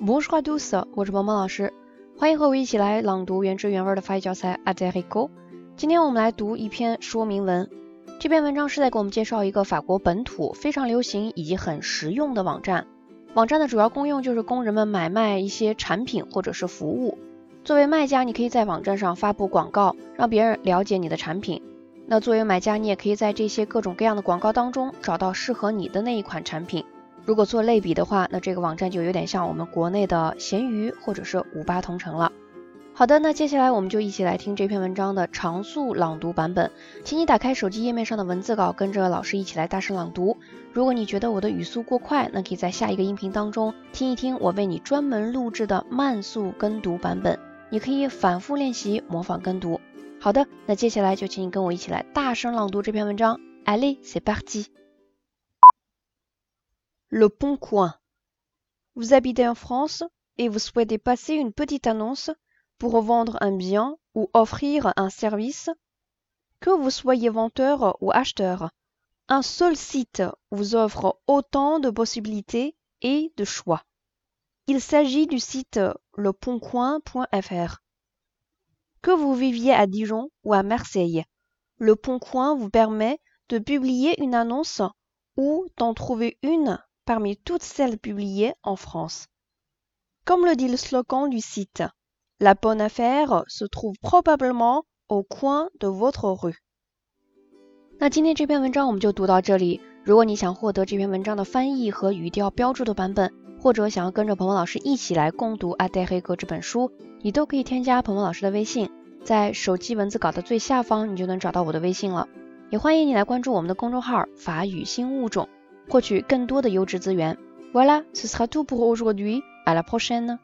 Bonjour à tous，我是萌萌老师，欢迎和我一起来朗读原汁原味的法语教材 a d e r i c o 今天我们来读一篇说明文，这篇文章是在给我们介绍一个法国本土非常流行以及很实用的网站。网站的主要功用就是供人们买卖一些产品或者是服务。作为卖家，你可以在网站上发布广告，让别人了解你的产品。那作为买家，你也可以在这些各种各样的广告当中找到适合你的那一款产品。如果做类比的话，那这个网站就有点像我们国内的闲鱼或者是五八同城了。好的，那接下来我们就一起来听这篇文章的长速朗读版本。请你打开手机页面上的文字稿，跟着老师一起来大声朗读。如果你觉得我的语速过快，那可以在下一个音频当中听一听我为你专门录制的慢速跟读版本，你可以反复练习模仿跟读。好的，那接下来就请你跟我一起来大声朗读这篇文章。Allez, c'est parti. Le Bon Coin. Vous habitez en France et vous souhaitez passer une petite annonce pour vendre un bien ou offrir un service? Que vous soyez venteur ou acheteur, un seul site vous offre autant de possibilités et de choix. Il s'agit du site leponcoin.fr. Que vous viviez à Dijon ou à Marseille, Le Bon Coin vous permet de publier une annonce ou d'en trouver une parmi toutes celles publiées en France. Comme le dit le slogan du site, la bonne affaire se trouve probablement au coin de votre rue. 那今天这篇文章我们就读到这里。如果你想获得这篇文章的翻译和语调标注的版本，或者想要跟着鹏鹏老师一起来共读《阿黛黑格》这本书，你都可以添加鹏鹏老师的微信，在手机文字稿的最下方，你就能找到我的微信了。也欢迎你来关注我们的公众号“法语新物种”。获取更多的优质资源。Voilà, ce sera tout pour aujourd'hui. À la prochaine.